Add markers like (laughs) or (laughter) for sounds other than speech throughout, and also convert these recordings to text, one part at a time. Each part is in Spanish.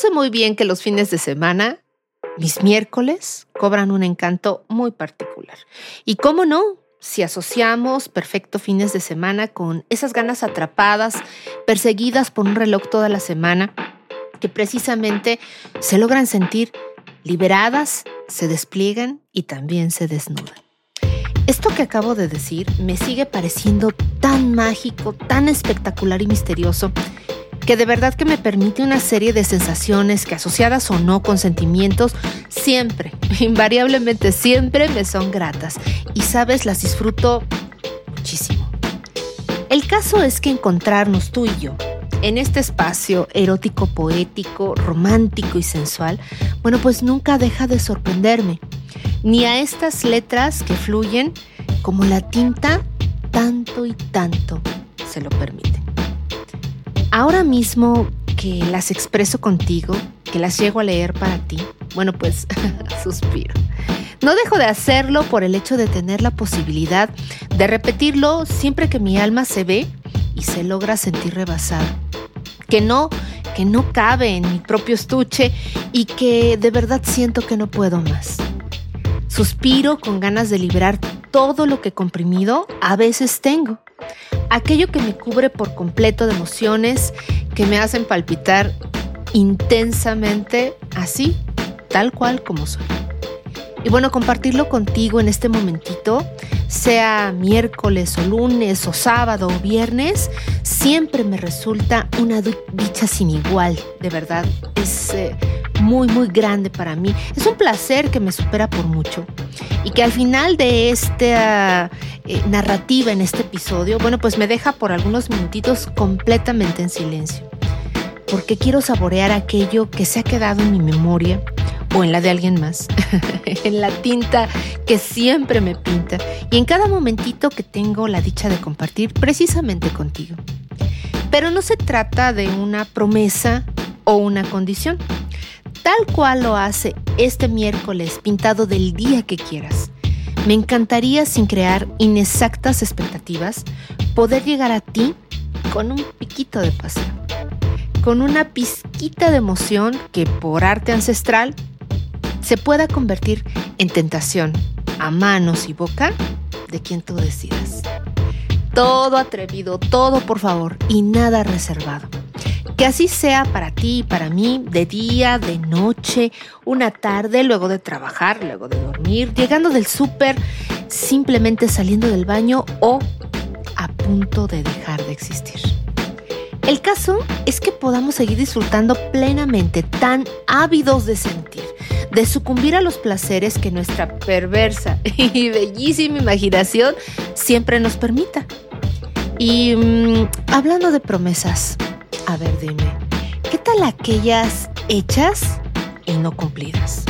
sé muy bien que los fines de semana, mis miércoles, cobran un encanto muy particular. Y cómo no, si asociamos perfecto fines de semana con esas ganas atrapadas, perseguidas por un reloj toda la semana, que precisamente se logran sentir liberadas, se despliegan y también se desnudan. Esto que acabo de decir me sigue pareciendo tan mágico, tan espectacular y misterioso, que de verdad que me permite una serie de sensaciones que asociadas o no con sentimientos, siempre, (laughs) invariablemente siempre me son gratas y sabes, las disfruto muchísimo. El caso es que encontrarnos tú y yo en este espacio erótico, poético, romántico y sensual, bueno, pues nunca deja de sorprenderme ni a estas letras que fluyen como la tinta tanto y tanto se lo permiten. Ahora mismo que las expreso contigo, que las llego a leer para ti, bueno, pues (laughs) suspiro. No dejo de hacerlo por el hecho de tener la posibilidad de repetirlo siempre que mi alma se ve y se logra sentir rebasada. Que no, que no cabe en mi propio estuche y que de verdad siento que no puedo más. Suspiro con ganas de liberar todo lo que comprimido a veces tengo. Aquello que me cubre por completo de emociones que me hacen palpitar intensamente así, tal cual como soy. Y bueno, compartirlo contigo en este momentito, sea miércoles o lunes o sábado o viernes, siempre me resulta una dicha sin igual, de verdad. Es... Eh, muy, muy grande para mí. Es un placer que me supera por mucho. Y que al final de esta eh, narrativa en este episodio, bueno, pues me deja por algunos minutitos completamente en silencio. Porque quiero saborear aquello que se ha quedado en mi memoria o en la de alguien más, (laughs) en la tinta que siempre me pinta y en cada momentito que tengo la dicha de compartir precisamente contigo. Pero no se trata de una promesa o una condición tal cual lo hace este miércoles pintado del día que quieras. Me encantaría, sin crear inexactas expectativas, poder llegar a ti con un piquito de pasión, con una pizquita de emoción que por arte ancestral se pueda convertir en tentación a manos y boca de quien tú decidas. Todo atrevido, todo por favor y nada reservado. Que así sea para ti y para mí, de día, de noche, una tarde, luego de trabajar, luego de dormir, llegando del súper, simplemente saliendo del baño o a punto de dejar de existir. El caso es que podamos seguir disfrutando plenamente, tan ávidos de sentir, de sucumbir a los placeres que nuestra perversa (laughs) y bellísima imaginación siempre nos permita. Y mm, hablando de promesas, a ver, dime, ¿qué tal aquellas hechas y no cumplidas?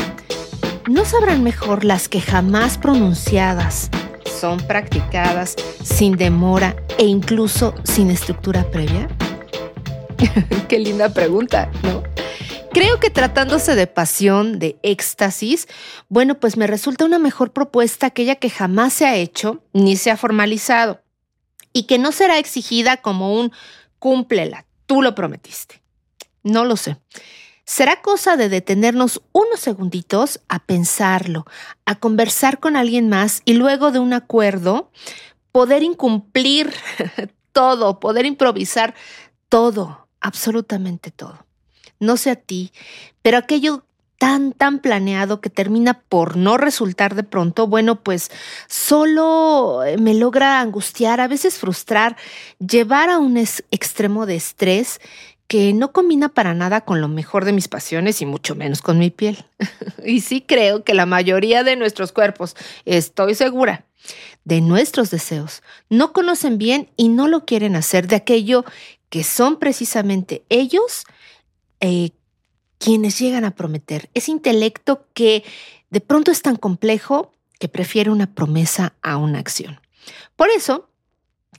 ¿No sabrán mejor las que jamás pronunciadas son practicadas sin demora e incluso sin estructura previa? (laughs) Qué linda pregunta, ¿no? Creo que tratándose de pasión, de éxtasis, bueno, pues me resulta una mejor propuesta aquella que jamás se ha hecho ni se ha formalizado y que no será exigida como un cúmplela, Tú lo prometiste. No lo sé. Será cosa de detenernos unos segunditos a pensarlo, a conversar con alguien más y luego de un acuerdo poder incumplir (laughs) todo, poder improvisar todo, absolutamente todo. No sé a ti, pero aquello tan, tan planeado que termina por no resultar de pronto, bueno, pues solo eh, me logra angustiar, a veces frustrar, llevar a un extremo de estrés que no combina para nada con lo mejor de mis pasiones y mucho menos con mi piel. (laughs) y sí creo que la mayoría de nuestros cuerpos, estoy segura, de nuestros deseos, no conocen bien y no lo quieren hacer de aquello que son precisamente ellos eh, quienes llegan a prometer, ese intelecto que de pronto es tan complejo que prefiere una promesa a una acción. Por eso,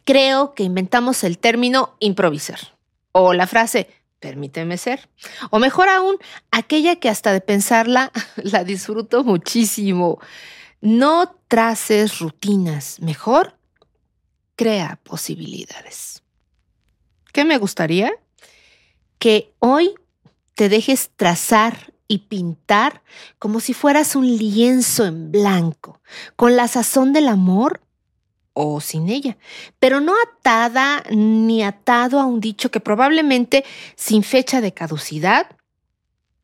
creo que inventamos el término improvisar o la frase permíteme ser. O mejor aún, aquella que hasta de pensarla (laughs) la disfruto muchísimo. No traces rutinas, mejor crea posibilidades. ¿Qué me gustaría? Que hoy te dejes trazar y pintar como si fueras un lienzo en blanco, con la sazón del amor o sin ella, pero no atada ni atado a un dicho que probablemente sin fecha de caducidad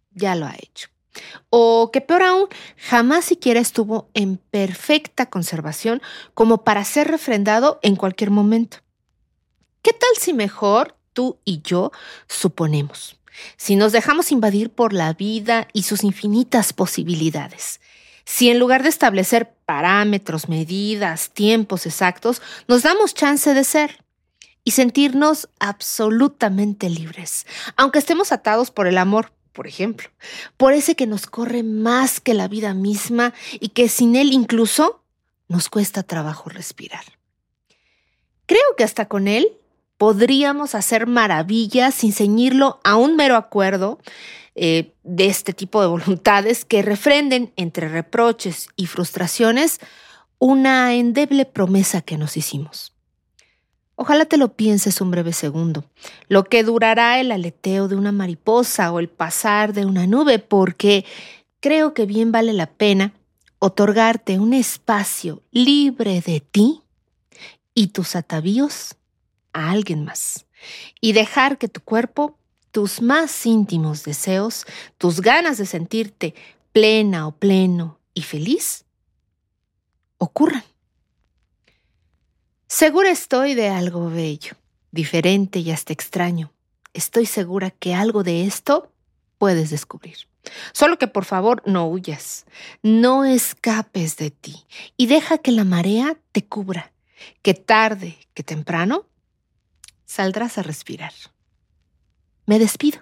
ya lo ha hecho. O que peor aún, jamás siquiera estuvo en perfecta conservación como para ser refrendado en cualquier momento. ¿Qué tal si mejor tú y yo suponemos? Si nos dejamos invadir por la vida y sus infinitas posibilidades, si en lugar de establecer parámetros, medidas, tiempos exactos, nos damos chance de ser y sentirnos absolutamente libres, aunque estemos atados por el amor, por ejemplo, por ese que nos corre más que la vida misma y que sin él incluso nos cuesta trabajo respirar. Creo que hasta con él podríamos hacer maravillas sin ceñirlo a un mero acuerdo eh, de este tipo de (laughs) voluntades que refrenden entre reproches y frustraciones una endeble promesa que nos hicimos. Ojalá te lo pienses un breve segundo, lo que durará el aleteo de una mariposa o el pasar de una nube, porque creo que bien vale la pena otorgarte un espacio libre de ti y tus atavíos a alguien más y dejar que tu cuerpo tus más íntimos deseos, tus ganas de sentirte plena o pleno y feliz, ocurran. Segura estoy de algo bello, diferente y hasta extraño. Estoy segura que algo de esto puedes descubrir. Solo que por favor no huyas, no escapes de ti y deja que la marea te cubra, que tarde, que temprano, saldrás a respirar. Me despido.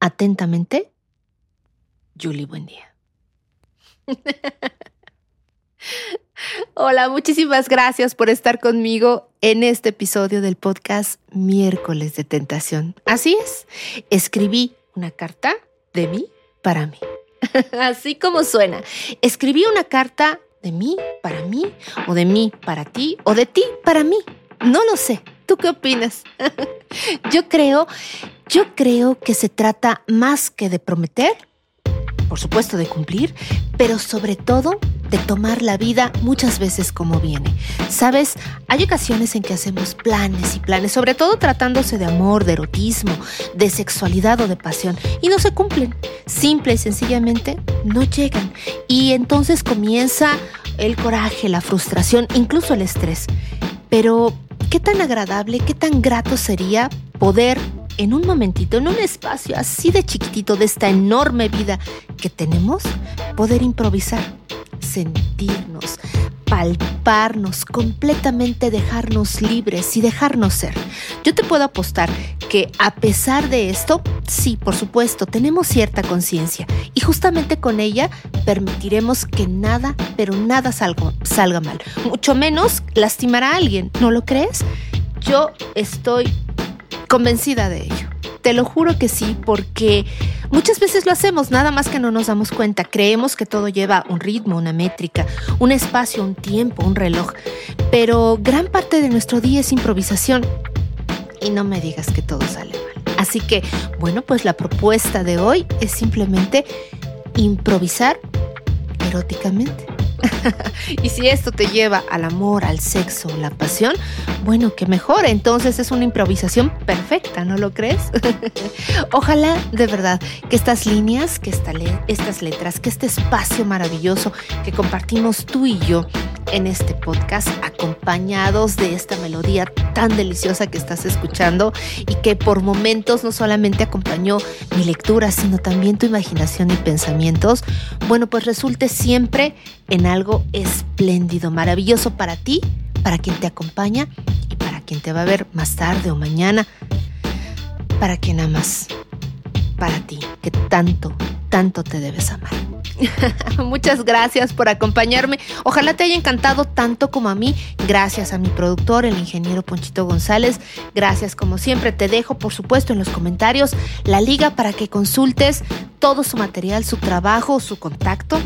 Atentamente, Julie, buen día. (laughs) Hola, muchísimas gracias por estar conmigo en este episodio del podcast Miércoles de Tentación. Así es, escribí una carta de mí para mí. (laughs) Así como suena, escribí una carta de mí para mí, o de mí para ti, o de ti para mí. No lo sé. ¿Tú qué opinas? (laughs) Yo creo yo creo que se trata más que de prometer, por supuesto de cumplir, pero sobre todo de tomar la vida muchas veces como viene. Sabes, hay ocasiones en que hacemos planes y planes, sobre todo tratándose de amor, de erotismo, de sexualidad o de pasión, y no se cumplen. Simple y sencillamente no llegan. Y entonces comienza el coraje, la frustración, incluso el estrés. Pero, ¿qué tan agradable, qué tan grato sería poder en un momentito, en un espacio así de chiquitito de esta enorme vida que tenemos, poder improvisar, sentirnos, palparnos, completamente dejarnos libres y dejarnos ser. Yo te puedo apostar que a pesar de esto, sí, por supuesto, tenemos cierta conciencia y justamente con ella permitiremos que nada, pero nada salga, salga mal, mucho menos lastimar a alguien, ¿no lo crees? Yo estoy convencida de ello. Te lo juro que sí, porque muchas veces lo hacemos, nada más que no nos damos cuenta. Creemos que todo lleva un ritmo, una métrica, un espacio, un tiempo, un reloj. Pero gran parte de nuestro día es improvisación. Y no me digas que todo sale mal. Así que, bueno, pues la propuesta de hoy es simplemente improvisar eróticamente. (laughs) y si esto te lleva al amor, al sexo, la pasión, bueno, que mejor. Entonces es una improvisación perfecta, ¿no lo crees? (laughs) Ojalá de verdad que estas líneas, que estas letras, que este espacio maravilloso que compartimos tú y yo en este podcast, acompañados de esta melodía tan deliciosa que estás escuchando y que por momentos no solamente acompañó mi lectura, sino también tu imaginación y pensamientos, bueno, pues resulte siempre en algo espléndido, maravilloso para ti, para quien te acompaña y para quien te va a ver más tarde o mañana, para quien amas, para ti, que tanto, tanto te debes amar. (laughs) Muchas gracias por acompañarme. Ojalá te haya encantado tanto como a mí. Gracias a mi productor, el ingeniero Ponchito González. Gracias como siempre. Te dejo, por supuesto, en los comentarios la liga para que consultes todo su material, su trabajo, su contacto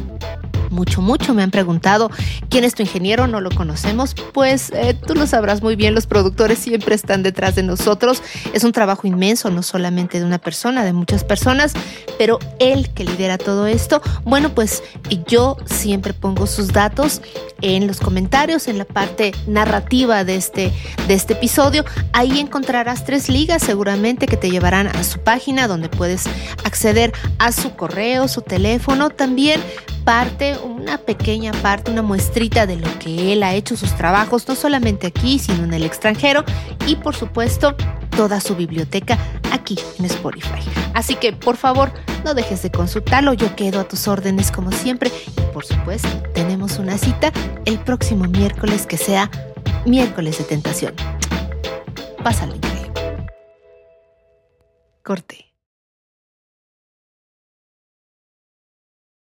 mucho, mucho. Me han preguntado quién es tu ingeniero, no lo conocemos. Pues eh, tú lo sabrás muy bien, los productores siempre están detrás de nosotros. Es un trabajo inmenso, no solamente de una persona, de muchas personas, pero él que lidera todo esto, bueno, pues yo siempre pongo sus datos en los comentarios, en la parte narrativa de este, de este episodio. Ahí encontrarás tres ligas seguramente que te llevarán a su página donde puedes acceder a su correo, su teléfono. También parte, una pequeña parte, una muestrita de lo que él ha hecho, sus trabajos, no solamente aquí, sino en el extranjero. Y por supuesto, toda su biblioteca aquí en Spotify. Así que por favor, no dejes de consultarlo, yo quedo a tus órdenes como siempre y por supuesto tenemos una cita el próximo miércoles que sea miércoles de tentación. Pásale increíble. Corte.